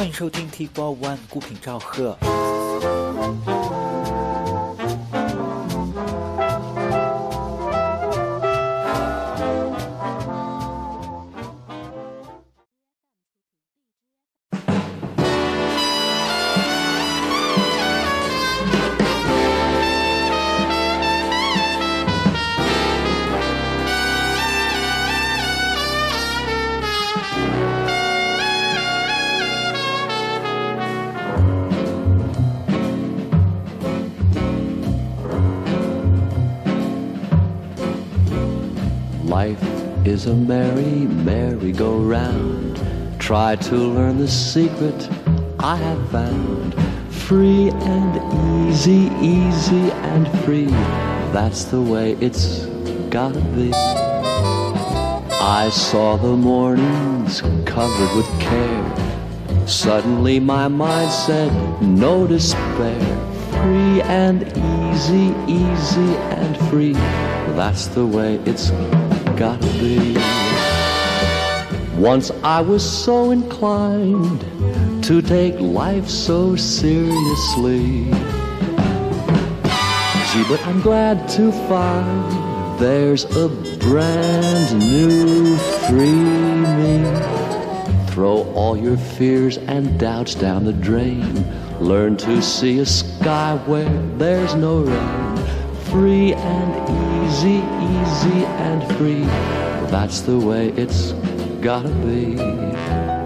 欢迎收听 T Four One 孤品赵贺。A merry, merry-go-round. Try to learn the secret I have found. Free and easy, easy and free. That's the way it's gotta be. I saw the mornings covered with care. Suddenly my mind said, no despair. Free and easy, easy and free. That's the way it's gotta be. Once I was so inclined to take life so seriously. Gee, but I'm glad to find there's a brand new free me. Throw all your fears and doubts down the drain. Learn to see a sky where there's no rain. Free and easy, easy and free. That's the way it's gotta be.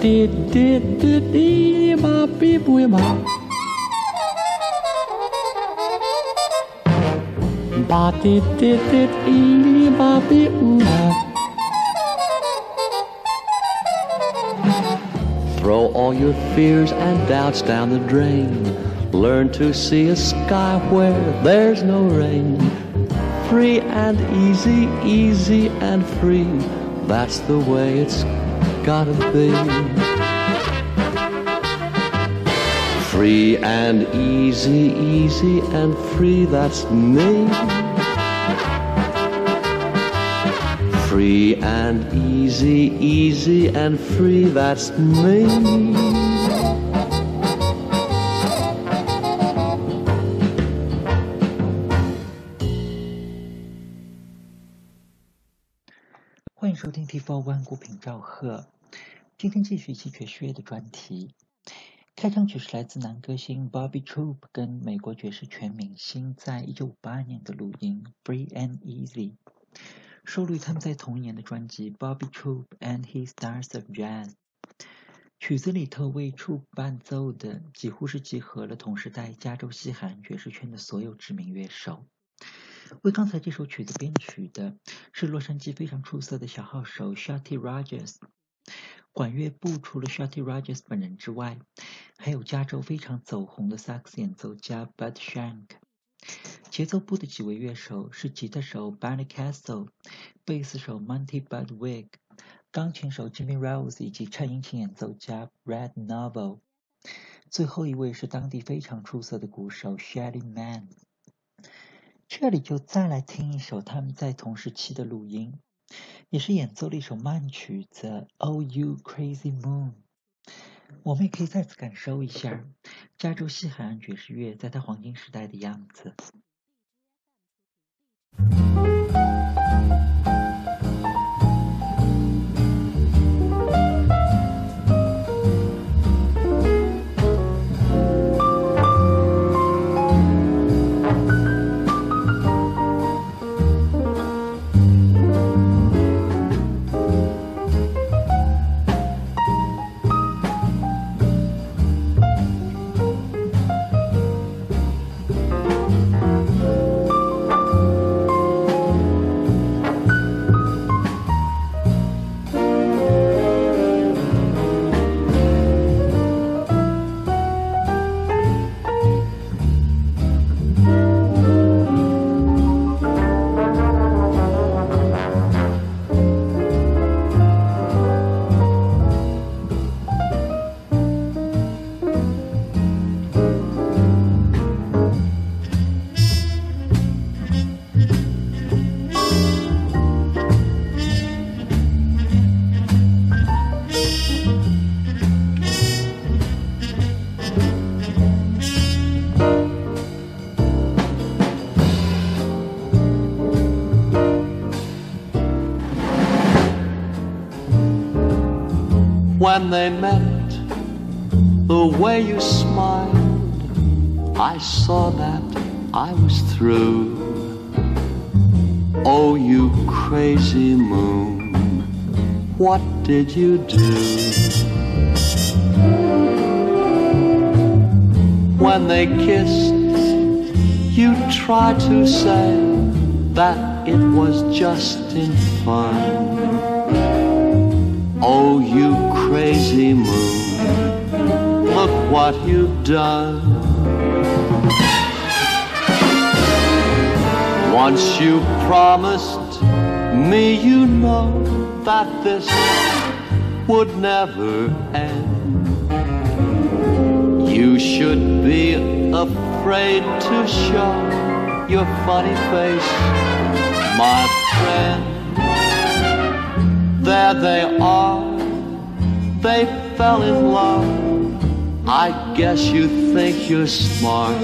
did did did did bop did did did did bop Throw all your fears and doubts down the drain. Learn to see a sky where there's no rain. Free and easy, easy and free. That's the way it's gotta be. Free and easy, easy and free. That's me. Free and easy, easy and free. That's me. 欢迎收听 T Four One 孤品赵贺。 今天继续一期爵士乐的专题。开场曲是来自男歌星 Bobby Troop 跟美国爵士全明星在一九五八年的录音《Free and Easy》，收录于他们在同一年的专辑《Bobby Troop and His Stars of Jazz》。曲子里头为 Troop 伴奏的几乎是集合了同时代加州西海岸爵士圈的所有知名乐手。为刚才这首曲子编曲的是洛杉矶非常出色的小号手 Shotty Rogers。管乐部除了 Shotty Rogers 本人之外，还有加州非常走红的萨克斯演奏家 Bud Shank。节奏部的几位乐手是吉他手 Barney Castle、贝斯手 Monty Budwig、钢琴手 Jimmy Rose 以及颤音琴演奏家 Red Novel。最后一位是当地非常出色的鼓手 Shelly Mann。这里就再来听一首他们在同时期的录音，也是演奏了一首慢曲子《Oh You Crazy Moon》。我们也可以再次感受一下，加州西海岸爵士乐在它黄金时代的样子。When they met, the way you smiled, I saw that I was through. Oh, you crazy moon, what did you do? When they kissed, you tried to say that it was just in fun. Oh, you crazy moon, look what you've done. Once you promised me, you know that this would never end. You should be afraid to show your funny face, my friend. There they are, they fell in love. I guess you think you're smart.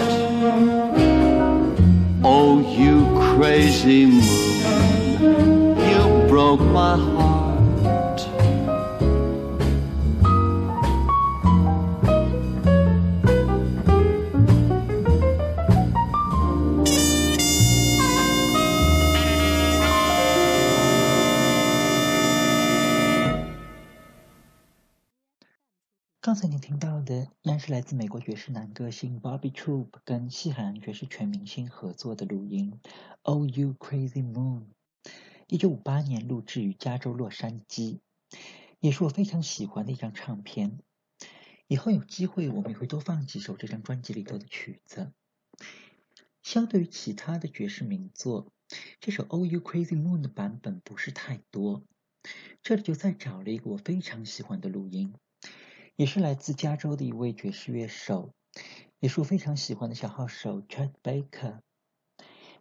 Oh, you crazy moon, you broke my heart. 是来自美国爵士男歌星 Bobby Troop 跟西海岸爵士全明星合作的录音《Oh You Crazy Moon》，一九五八年录制于加州洛杉矶，也是我非常喜欢的一张唱片。以后有机会我们也会多放几首这张专辑里头的曲子。相对于其他的爵士名作，这首《Oh You Crazy Moon》的版本不是太多，这里就再找了一个我非常喜欢的录音。也是来自加州的一位爵士乐手，也是我非常喜欢的小号手 Chet Baker。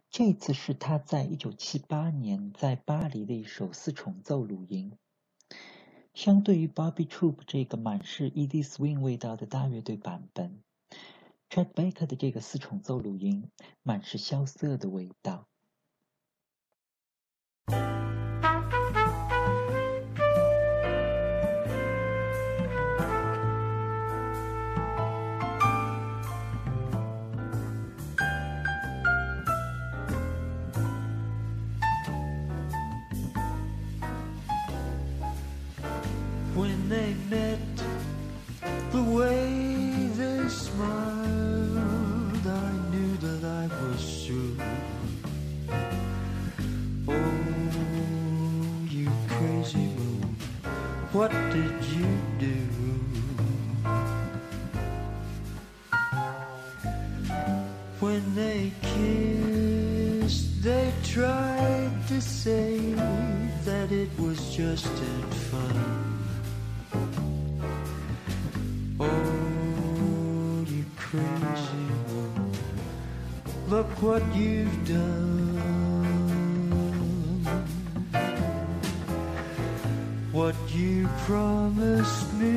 这次是他在一九七八年在巴黎的一首四重奏录音。相对于 Bobby Troop 这个满是 ED Swing 味道的大乐队版本，Chet Baker 的这个四重奏录音满是萧瑟的味道。Oh, you crazy moon, what did you do? When they kissed, they tried to say that it was just in what you've done. What you promised me,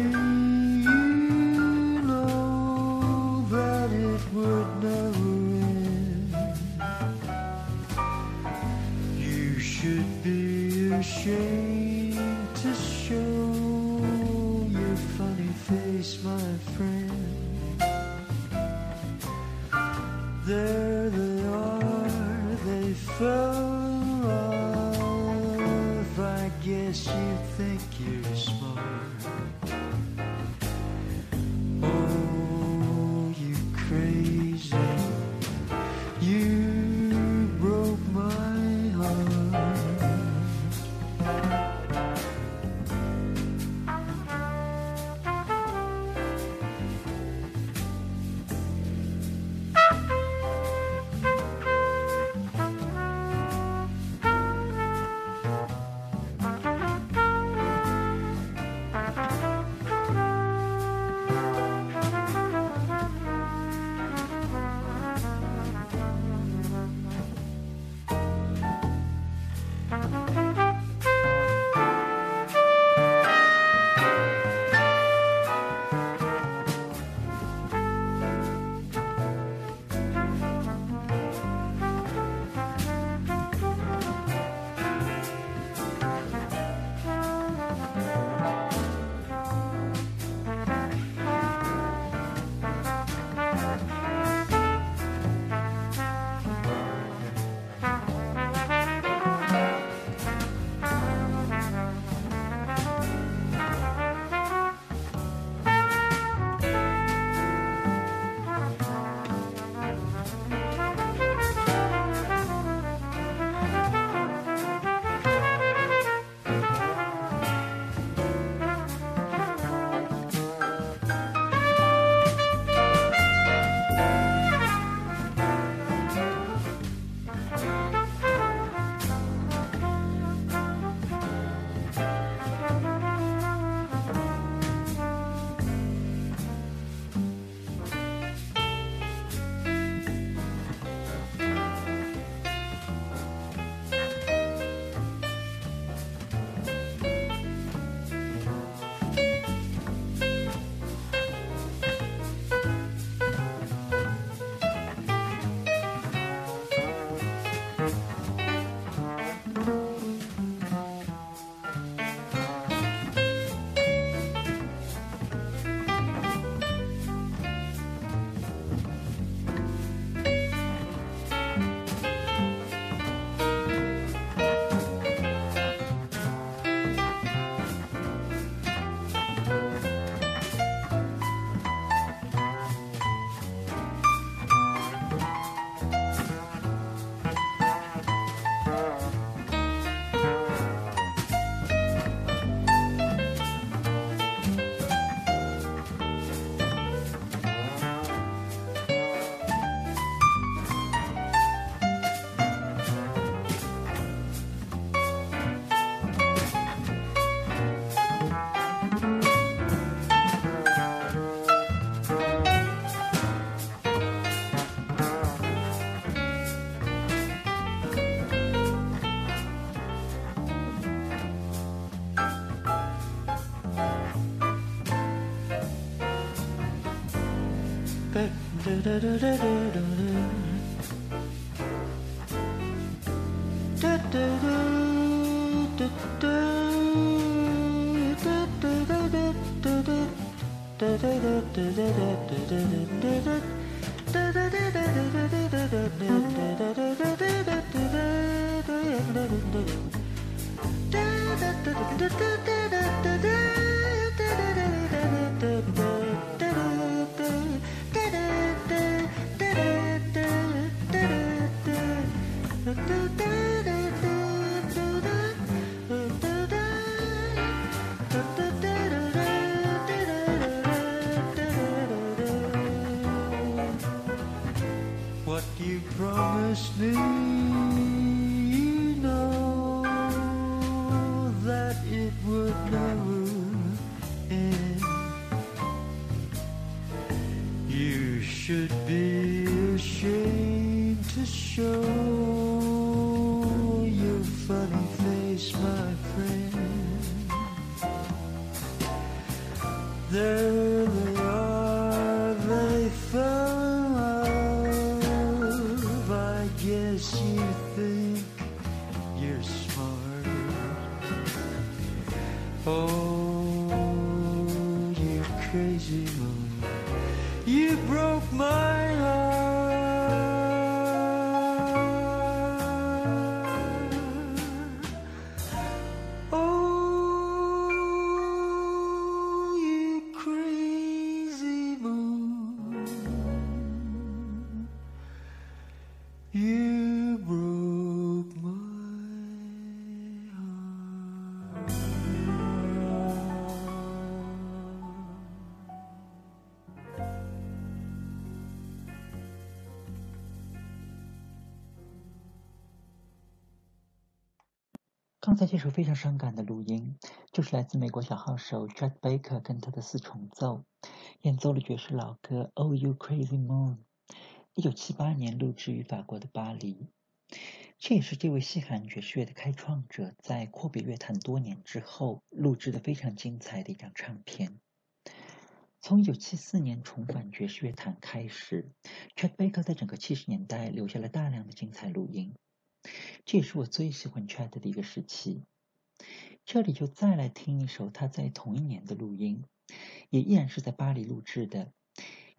da da da da. 在这首非常伤感的录音，就是来自美国小号手 Chet Baker 跟他的四重奏，演奏了爵士老歌《Oh You Crazy Moon》，一九七八年录制于法国的巴黎。这也是这位西海岸爵士乐的开创者在阔别乐坛多年之后录制的非常精彩的一张唱片。从一九七四年重返爵士乐坛开始，Chet Baker 在整个七十年代留下了大量的精彩录音。这也是我最喜欢 Chet 的一个时期。这里就再来听一首他在同一年的录音，也依然是在巴黎录制的，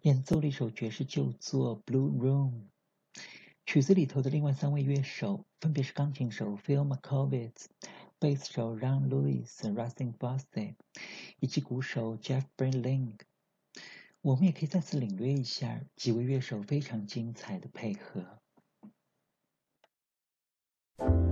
演奏了一首爵士旧作《Blue Room》。曲子里头的另外三位乐手分别是钢琴手 Phil Markowitz、贝斯手 Ron Lewis、Rustin Bosse，以及鼓手 Jeff Brinling。我们也可以再次领略一下几位乐手非常精彩的配合。Thank you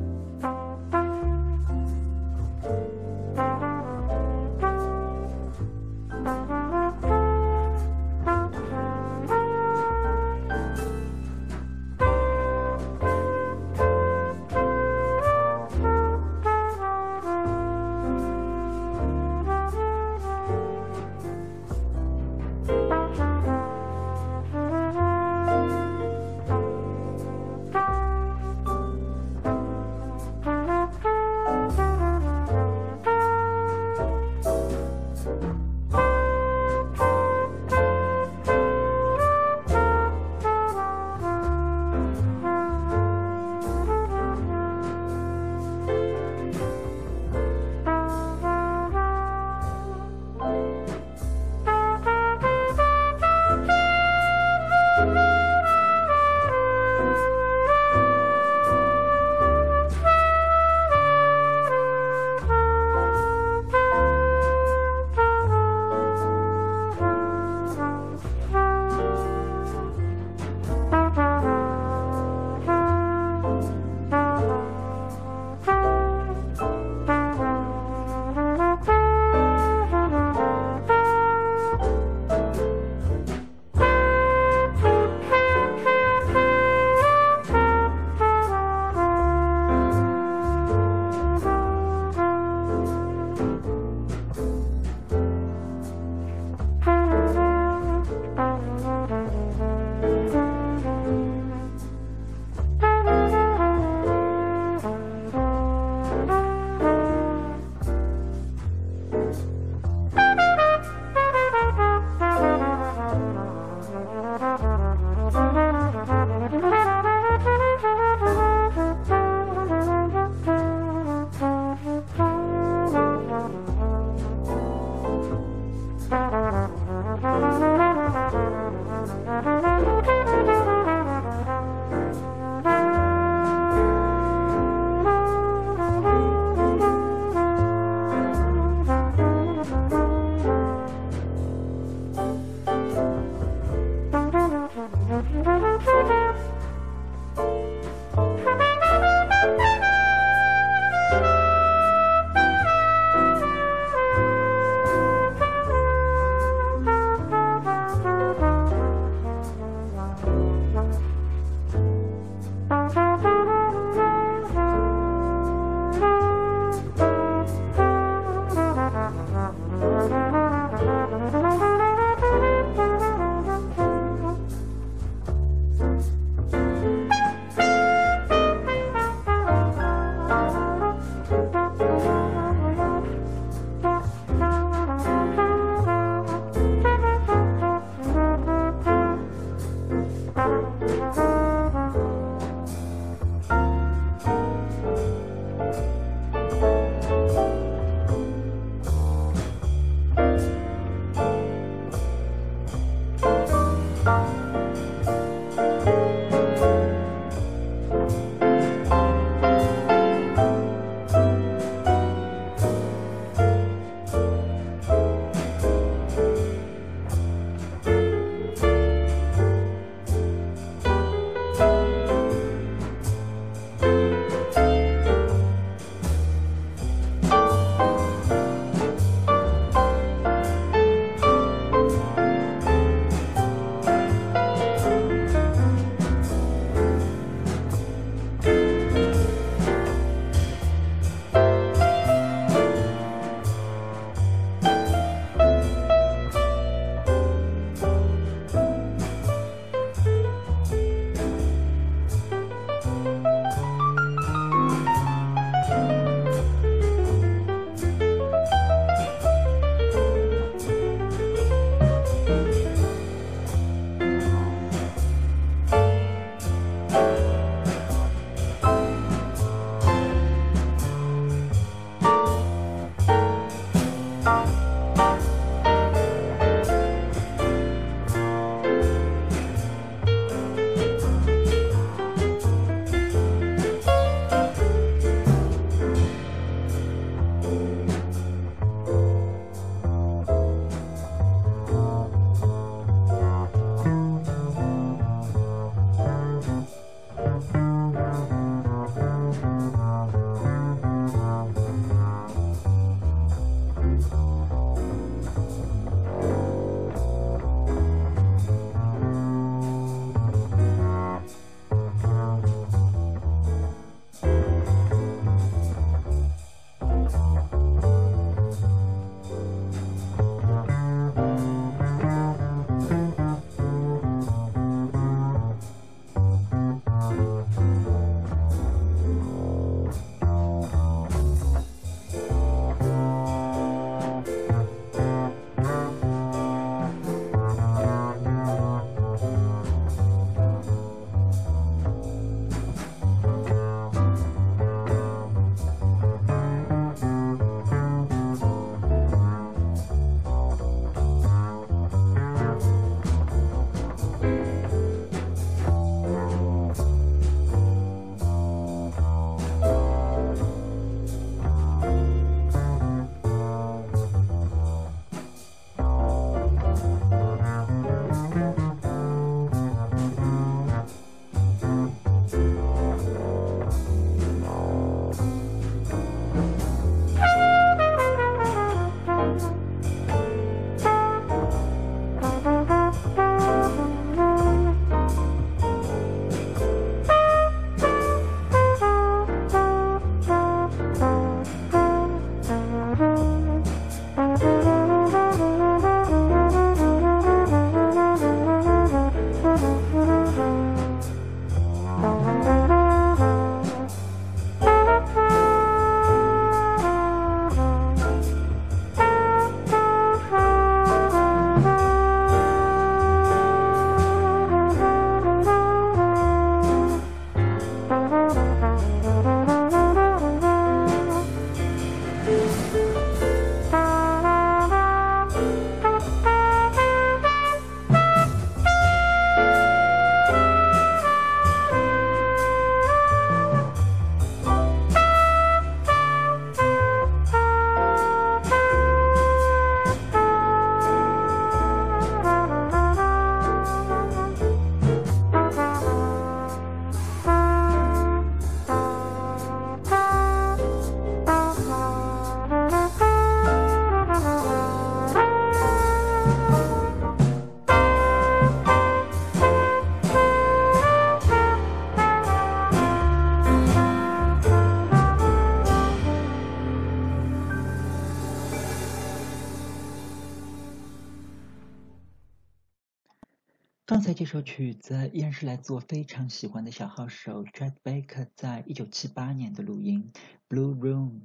这首曲子依然是来自我非常喜欢的小号手 Chet Baker 在一九七八年的录音《Blue Room》。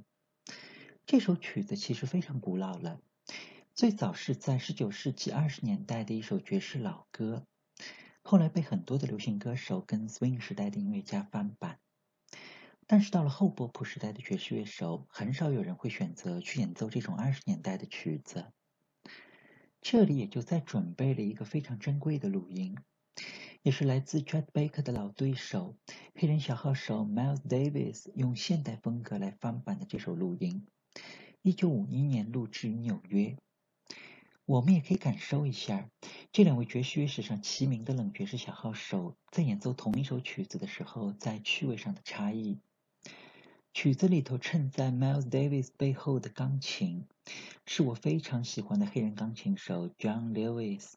这首曲子其实非常古老了，最早是在十九世纪二十年代的一首爵士老歌，后来被很多的流行歌手跟 Swing 时代的音乐家翻版。但是到了后波普时代的爵士乐手，很少有人会选择去演奏这种二十年代的曲子。这里也就在准备了一个非常珍贵的录音，也是来自 Chet Baker 的老对手黑人小号手 Miles Davis 用现代风格来翻版的这首录音，一九五一年录制于纽约。我们也可以感受一下这两位爵士乐史上齐名的冷爵士小号手在演奏同一首曲子的时候，在趣味上的差异。曲子里头衬在 Miles Davis 背后的钢琴，是我非常喜欢的黑人钢琴手 John Lewis。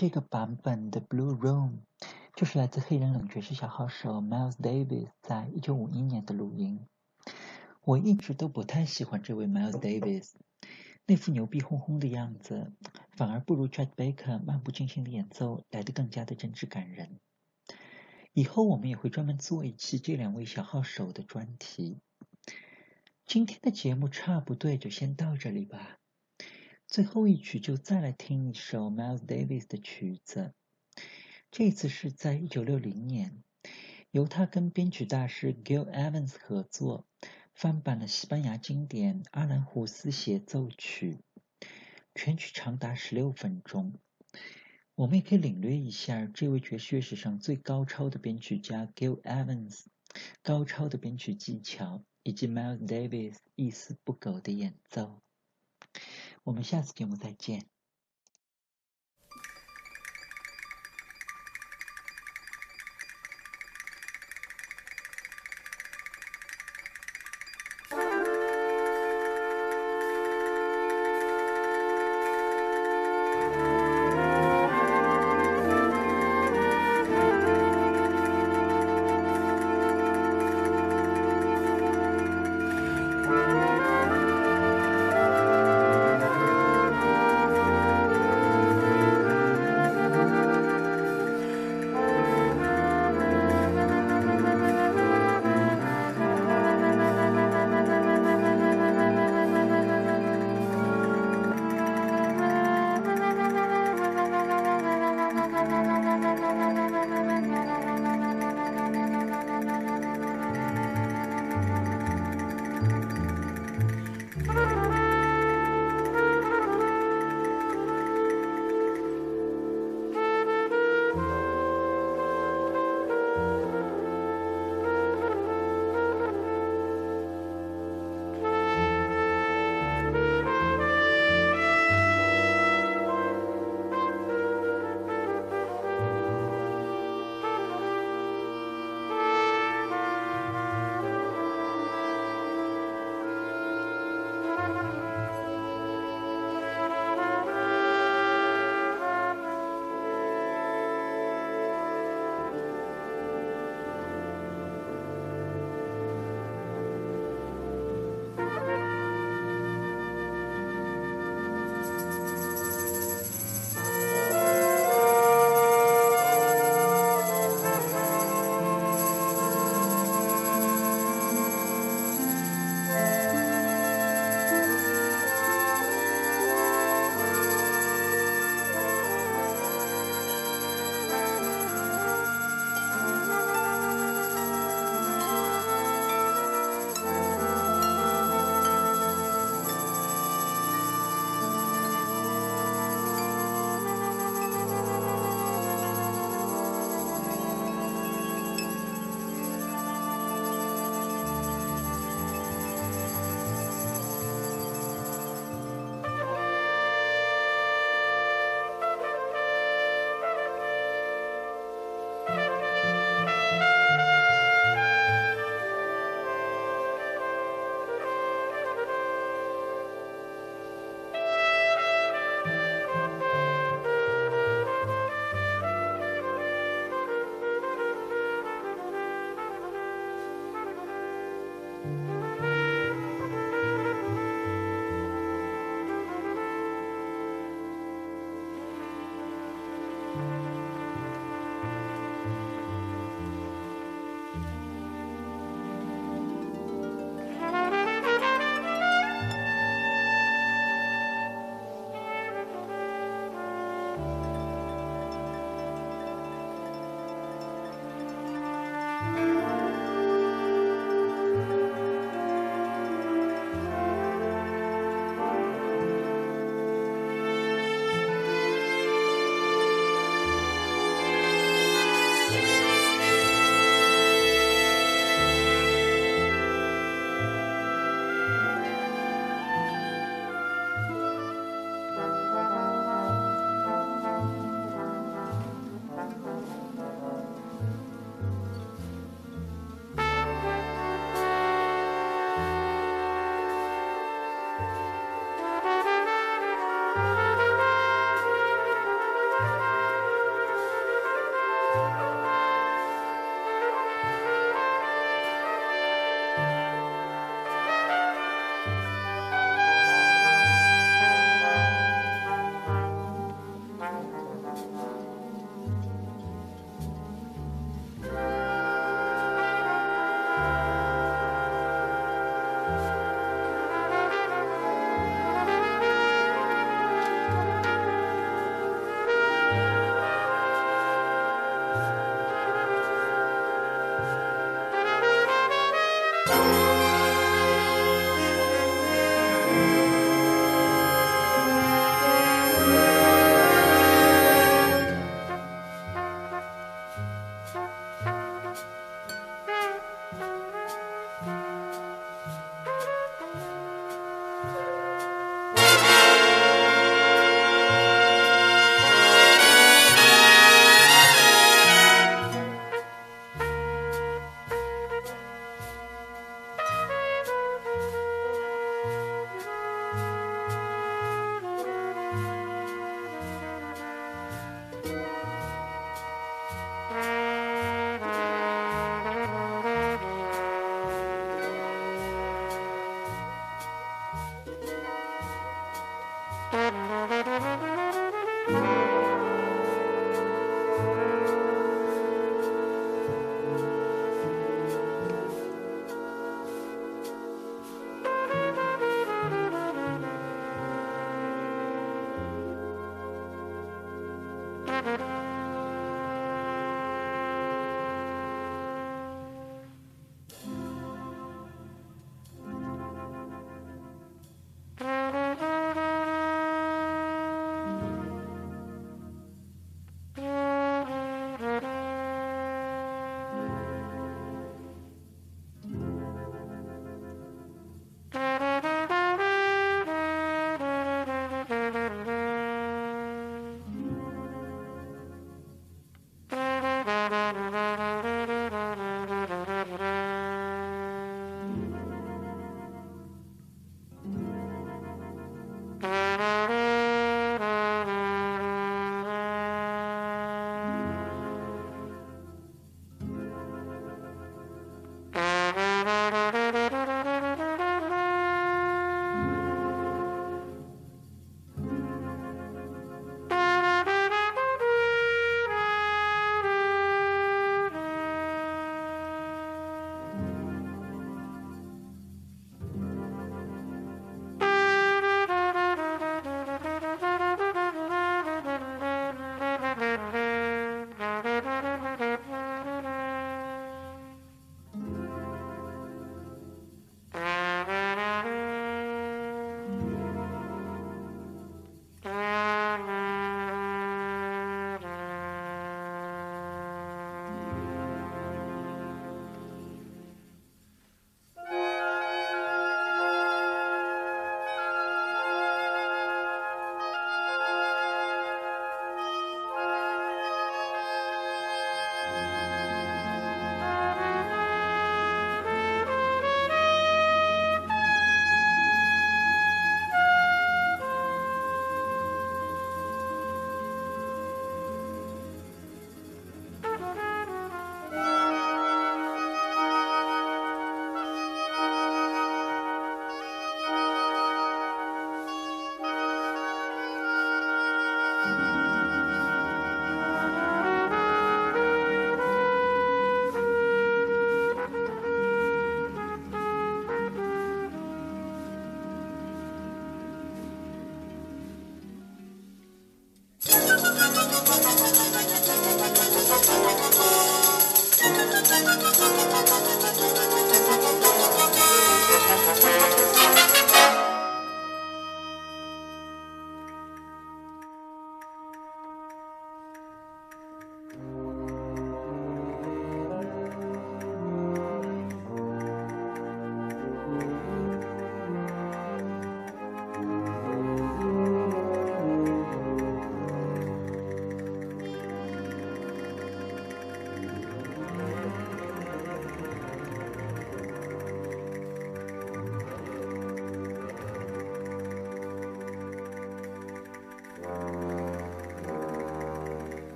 这个版本的《Blue Room》就是来自黑人冷爵士小号手 Miles Davis 在一九五一年的录音。我一直都不太喜欢这位 Miles Davis，那副牛逼哄哄的样子，反而不如 Chet Baker 漫不经心的演奏来得更加的真挚感人。以后我们也会专门做一期这两位小号手的专题。今天的节目差不多就先到这里吧。最后一曲就再来听一首 Miles Davis 的曲子。这次是在一九六零年，由他跟编曲大师 Gil Evans 合作翻版了西班牙经典《阿兰胡斯协奏曲》，全曲长达十六分钟。我们也可以领略一下这位爵士乐史上最高超的编曲家 Gil Evans 高超的编曲技巧，以及 Miles Davis 一丝不苟的演奏。我们下次节目再见。